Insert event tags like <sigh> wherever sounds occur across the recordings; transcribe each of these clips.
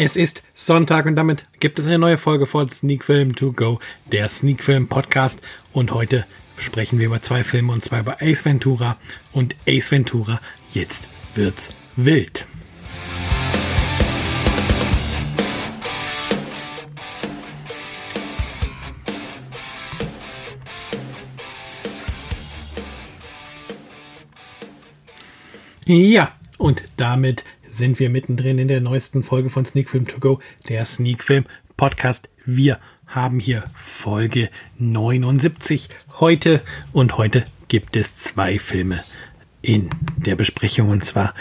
Es ist Sonntag und damit gibt es eine neue Folge von Sneak Film To Go, der Sneak Film Podcast. Und heute sprechen wir über zwei Filme und zwar über Ace Ventura und Ace Ventura. Jetzt wird's wild. Ja, und damit sind wir mittendrin in der neuesten Folge von Sneak Film To Go, der Sneak Film Podcast. Wir haben hier Folge 79 heute und heute gibt es zwei Filme in der Besprechung und zwar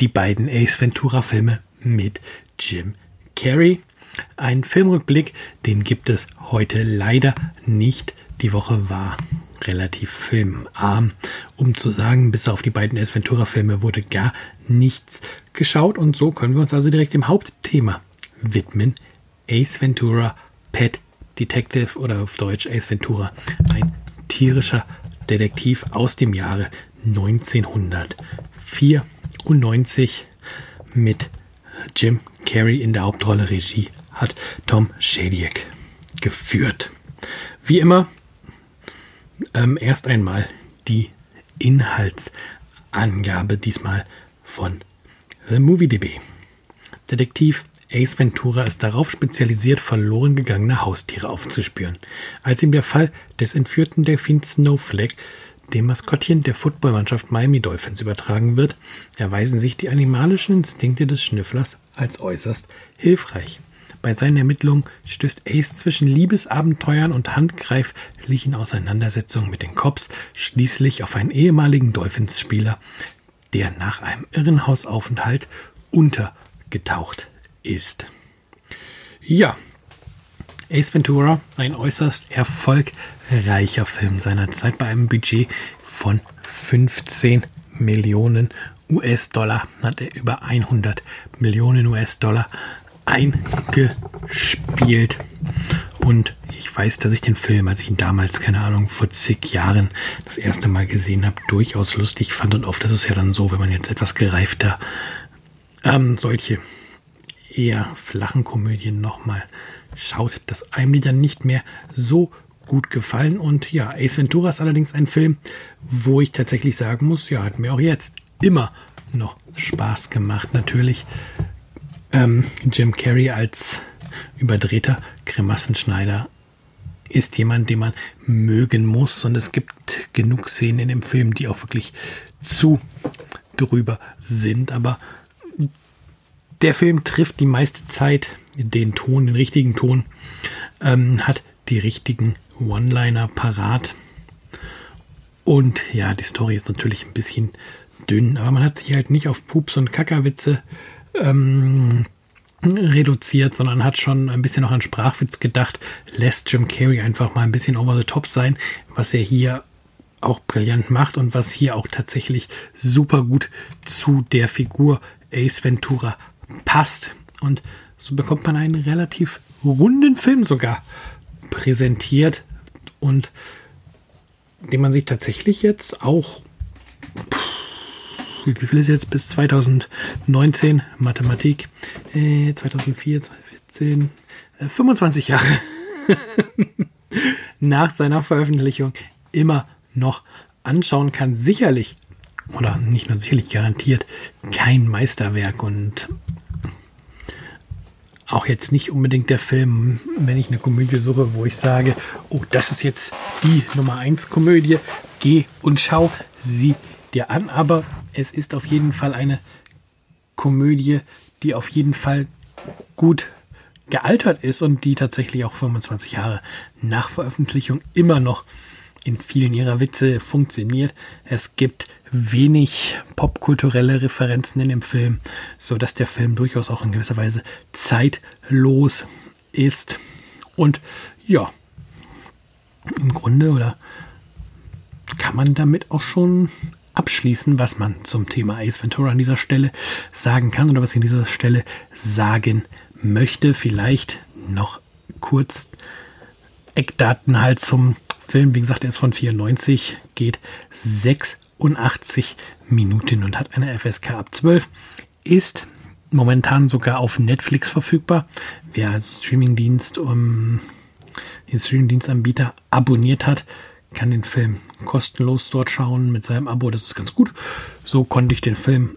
die beiden Ace Ventura Filme mit Jim Carrey. Ein Filmrückblick, den gibt es heute leider nicht. Die Woche war relativ filmarm, um zu sagen, bis auf die beiden Ace Ventura Filme wurde gar nichts geschaut und so können wir uns also direkt dem Hauptthema widmen. Ace Ventura, Pet Detective oder auf Deutsch Ace Ventura, ein tierischer Detektiv aus dem Jahre 1994 mit Jim Carrey in der Hauptrolle Regie hat Tom Shadyac geführt. Wie immer ähm, erst einmal die Inhaltsangabe, diesmal von The MovieDB. Detektiv Ace Ventura ist darauf spezialisiert, verloren gegangene Haustiere aufzuspüren. Als ihm der Fall des entführten Delfins Snowflake, dem Maskottchen der Footballmannschaft Miami Dolphins, übertragen wird, erweisen sich die animalischen Instinkte des Schnüfflers als äußerst hilfreich. Bei seinen Ermittlungen stößt Ace zwischen Liebesabenteuern und handgreiflichen Auseinandersetzungen mit den Cops schließlich auf einen ehemaligen Dolphins-Spieler, der nach einem Irrenhausaufenthalt untergetaucht ist. Ja, Ace Ventura, ein äußerst erfolgreicher Film seiner Zeit bei einem Budget von 15 Millionen US-Dollar hat er über 100 Millionen US-Dollar eingespielt. Und ich weiß, dass ich den Film, als ich ihn damals, keine Ahnung, vor zig Jahren das erste Mal gesehen habe, durchaus lustig fand. Und oft ist es ja dann so, wenn man jetzt etwas gereifter ähm, solche eher flachen Komödien nochmal schaut, dass einem die dann nicht mehr so gut gefallen. Und ja, Ace Ventura ist allerdings ein Film, wo ich tatsächlich sagen muss, ja, hat mir auch jetzt immer noch Spaß gemacht. Natürlich ähm, Jim Carrey als überdrehter Grimassenschneider ist jemand, den man mögen muss. Und es gibt genug Szenen in dem Film, die auch wirklich zu drüber sind. Aber der Film trifft die meiste Zeit den Ton, den richtigen Ton, ähm, hat die richtigen One-Liner parat. Und ja, die Story ist natürlich ein bisschen dünn, aber man hat sich halt nicht auf Pups und Kackerwitze ähm, reduziert, sondern hat schon ein bisschen noch an Sprachwitz gedacht, lässt Jim Carrey einfach mal ein bisschen over the top sein, was er hier auch brillant macht und was hier auch tatsächlich super gut zu der Figur Ace Ventura passt. Und so bekommt man einen relativ runden Film sogar präsentiert und den man sich tatsächlich jetzt auch wie ist jetzt bis 2019 Mathematik, äh, 2004, 2014, äh, 25 Jahre <laughs> nach seiner Veröffentlichung immer noch anschauen kann. Sicherlich, oder nicht nur sicherlich garantiert, kein Meisterwerk und auch jetzt nicht unbedingt der Film, wenn ich eine Komödie suche, wo ich sage, oh, das ist jetzt die Nummer 1 Komödie, geh und schau sie dir an, aber es ist auf jeden Fall eine Komödie, die auf jeden Fall gut gealtert ist und die tatsächlich auch 25 Jahre nach Veröffentlichung immer noch in vielen ihrer Witze funktioniert. Es gibt wenig popkulturelle Referenzen in dem Film, so dass der Film durchaus auch in gewisser Weise zeitlos ist. Und ja, im Grunde oder kann man damit auch schon abschließen, was man zum Thema Ace Ventura an dieser Stelle sagen kann oder was ich an dieser Stelle sagen möchte. Vielleicht noch kurz Eckdaten halt zum Film. Wie gesagt, er ist von 94, geht 86 Minuten und hat eine FSK ab 12. Ist momentan sogar auf Netflix verfügbar. Wer Streamingdienst um den Streamingdienstanbieter abonniert hat, kann den Film kostenlos dort schauen mit seinem Abo. Das ist ganz gut. So konnte ich den Film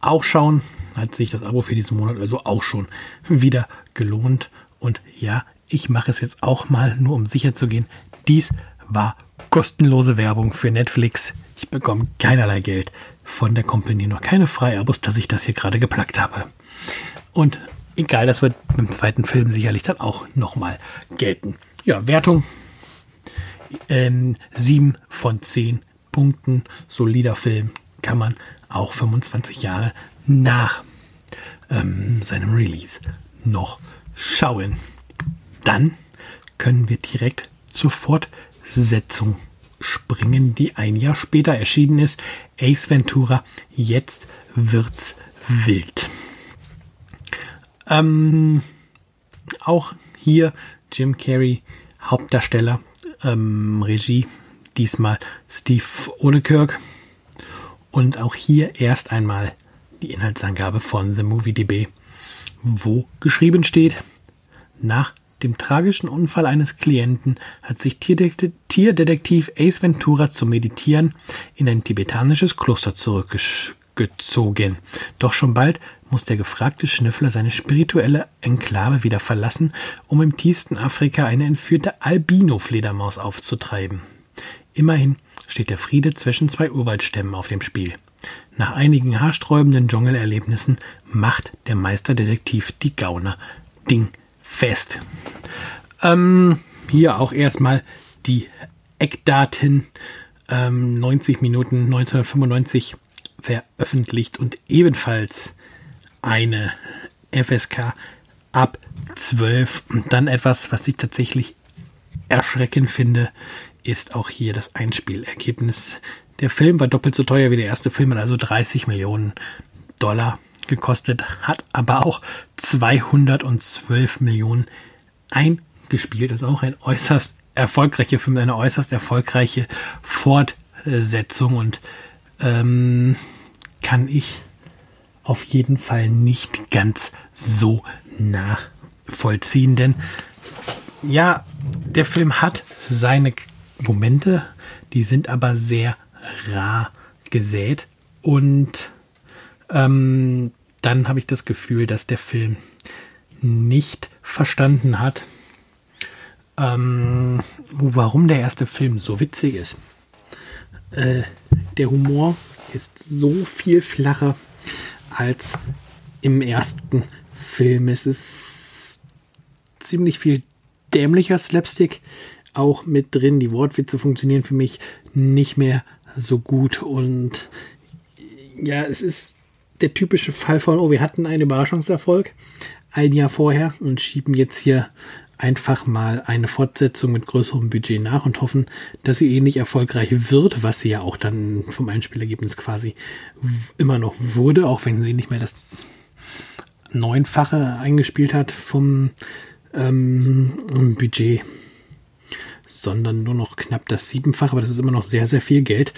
auch schauen. Hat sich das Abo für diesen Monat also auch schon wieder gelohnt. Und ja, ich mache es jetzt auch mal, nur um sicher zu gehen. Dies war kostenlose Werbung für Netflix. Ich bekomme keinerlei Geld von der Company, noch keine Freiabos, dass ich das hier gerade geplackt habe. Und egal, das wird beim zweiten Film sicherlich dann auch nochmal gelten. Ja, Wertung ähm, 7 von 10 Punkten. Solider Film kann man auch 25 Jahre nach ähm, seinem Release noch schauen. Dann können wir direkt zur Fortsetzung springen, die ein Jahr später erschienen ist. Ace Ventura, jetzt wird's wild. Ähm, auch hier Jim Carrey, Hauptdarsteller, ähm, Regie, diesmal Steve Odekirk. Und auch hier erst einmal die Inhaltsangabe von The Movie DB, wo geschrieben steht, nach dem tragischen Unfall eines Klienten hat sich Tierdetektiv Ace Ventura zum Meditieren in ein tibetanisches Kloster zurückgezogen. Doch schon bald muss der gefragte Schnüffler seine spirituelle Enklave wieder verlassen, um im tiefsten Afrika eine entführte Albino-Fledermaus aufzutreiben. Immerhin steht der Friede zwischen zwei Urwaldstämmen auf dem Spiel. Nach einigen haarsträubenden Dschungelerlebnissen macht der Meisterdetektiv die Gauner Ding fest. Ähm, hier auch erstmal die Eckdaten. Ähm, 90 Minuten 1995 veröffentlicht und ebenfalls eine FSK ab 12. Und dann etwas, was ich tatsächlich erschreckend finde, ist auch hier das Einspielergebnis. Der Film war doppelt so teuer wie der erste Film, hat also 30 Millionen Dollar gekostet, hat aber auch 212 Millionen eingespielt. Das ist auch ein äußerst erfolgreicher Film, eine äußerst erfolgreiche Fortsetzung und ähm, kann ich auf jeden Fall nicht ganz so nachvollziehen, denn ja, der Film hat seine Momente, die sind aber sehr rar gesät und ähm, dann habe ich das Gefühl, dass der Film nicht verstanden hat, ähm, warum der erste Film so witzig ist. Äh, der Humor ist so viel flacher als im ersten Film. Es ist ziemlich viel dämlicher Slapstick auch mit drin. Die Wortwitze funktionieren für mich nicht mehr so gut und ja, es ist der typische Fall von, oh, wir hatten einen Überraschungserfolg ein Jahr vorher und schieben jetzt hier einfach mal eine Fortsetzung mit größerem Budget nach und hoffen, dass sie ähnlich erfolgreich wird, was sie ja auch dann vom Einspielergebnis quasi immer noch wurde, auch wenn sie nicht mehr das Neunfache eingespielt hat vom ähm, Budget, sondern nur noch knapp das Siebenfache, aber das ist immer noch sehr, sehr viel Geld.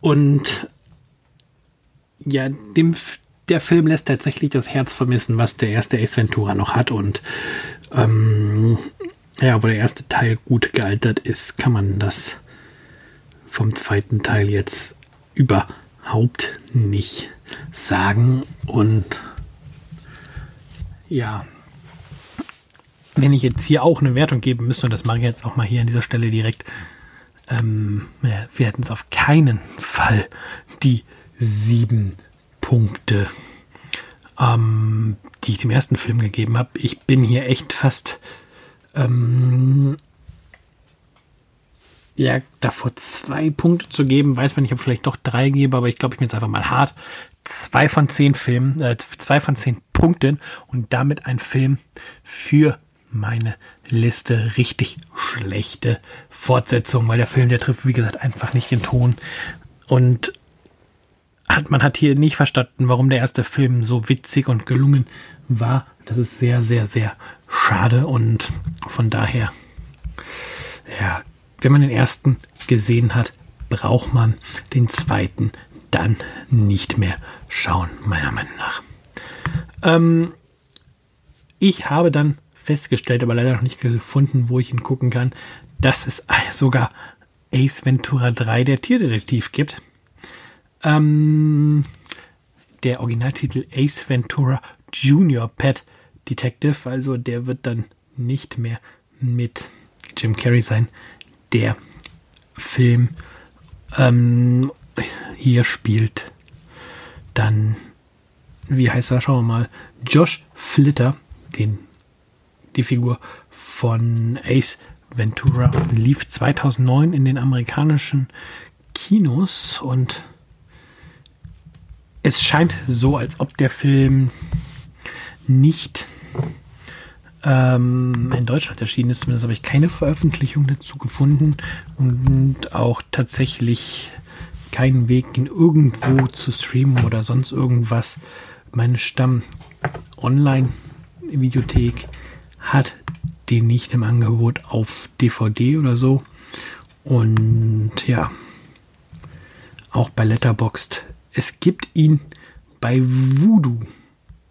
Und ja, dem, der Film lässt tatsächlich das Herz vermissen, was der erste Ace Ventura noch hat und ähm, ja, wo der erste Teil gut gealtert ist, kann man das vom zweiten Teil jetzt überhaupt nicht sagen. Und ja, wenn ich jetzt hier auch eine Wertung geben müsste, und das mache ich jetzt auch mal hier an dieser Stelle direkt, ähm, wir hätten es auf keinen Fall die sieben Punkte ähm, die ich dem ersten Film gegeben habe. Ich bin hier echt fast ähm, ja, davor zwei Punkte zu geben, weiß man nicht, ob ich vielleicht doch drei gebe, aber ich glaube, ich bin jetzt einfach mal hart. Zwei von zehn Filmen, äh, zwei von zehn Punkten und damit ein Film für meine Liste richtig schlechte Fortsetzung, weil der Film, der trifft, wie gesagt, einfach nicht den Ton. Und hat, man hat hier nicht verstanden, warum der erste Film so witzig und gelungen war. Das ist sehr, sehr, sehr schade und von daher, ja, wenn man den ersten gesehen hat, braucht man den zweiten dann nicht mehr schauen, meiner Meinung nach. Ähm, ich habe dann festgestellt, aber leider noch nicht gefunden, wo ich ihn gucken kann, dass es <laughs> sogar Ace Ventura 3, der Tierdetektiv, gibt. Ähm, der Originaltitel Ace Ventura Junior Pet Detective, also der wird dann nicht mehr mit Jim Carrey sein. Der Film ähm, hier spielt dann, wie heißt er, schauen wir mal, Josh Flitter, den, die Figur von Ace Ventura, lief 2009 in den amerikanischen Kinos und es scheint so, als ob der Film nicht ähm, in Deutschland erschienen ist. Zumindest habe ich keine Veröffentlichung dazu gefunden und auch tatsächlich keinen Weg, ihn irgendwo zu streamen oder sonst irgendwas. Meine Stamm-Online-Videothek hat den nicht im Angebot auf DVD oder so. Und ja, auch bei Letterboxd. Es gibt ihn bei Voodoo,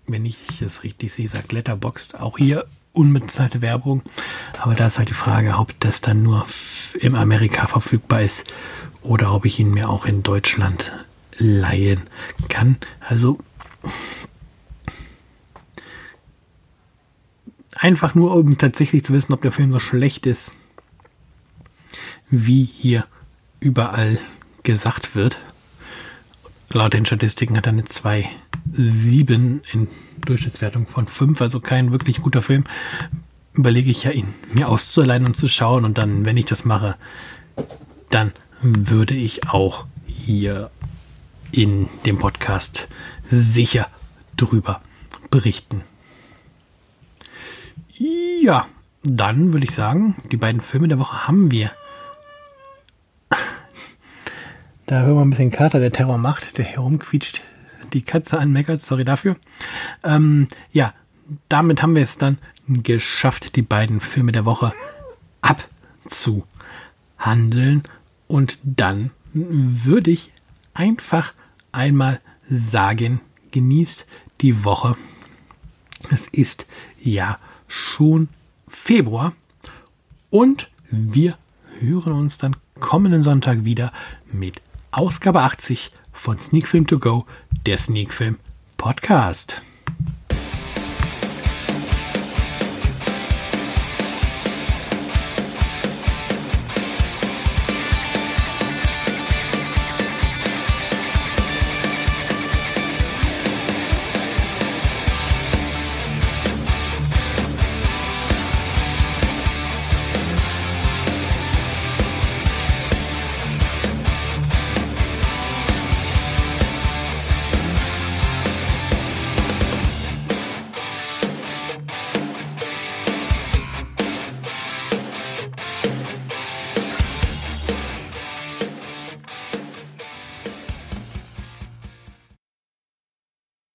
wenn ich es richtig sehe, sagt Letterboxd. Auch hier unbezahlte Werbung. Aber da ist halt die Frage, ob das dann nur im Amerika verfügbar ist oder ob ich ihn mir auch in Deutschland leihen kann. Also einfach nur, um tatsächlich zu wissen, ob der Film so schlecht ist, wie hier überall gesagt wird. Laut den Statistiken hat er eine 2,7 in Durchschnittswertung von 5, also kein wirklich guter Film. Überlege ich ja, ihn mir auszuleihen und zu schauen und dann, wenn ich das mache, dann würde ich auch hier in dem Podcast sicher drüber berichten. Ja, dann würde ich sagen, die beiden Filme der Woche haben wir. Da hören wir ein bisschen Kater, der Terror macht, der herumquietscht, die Katze anmeckert, sorry dafür. Ähm, ja, damit haben wir es dann geschafft, die beiden Filme der Woche abzuhandeln. Und dann würde ich einfach einmal sagen, genießt die Woche. Es ist ja schon Februar und wir hören uns dann kommenden Sonntag wieder mit Ausgabe 80 von Sneak Film To Go, der Sneak Film Podcast.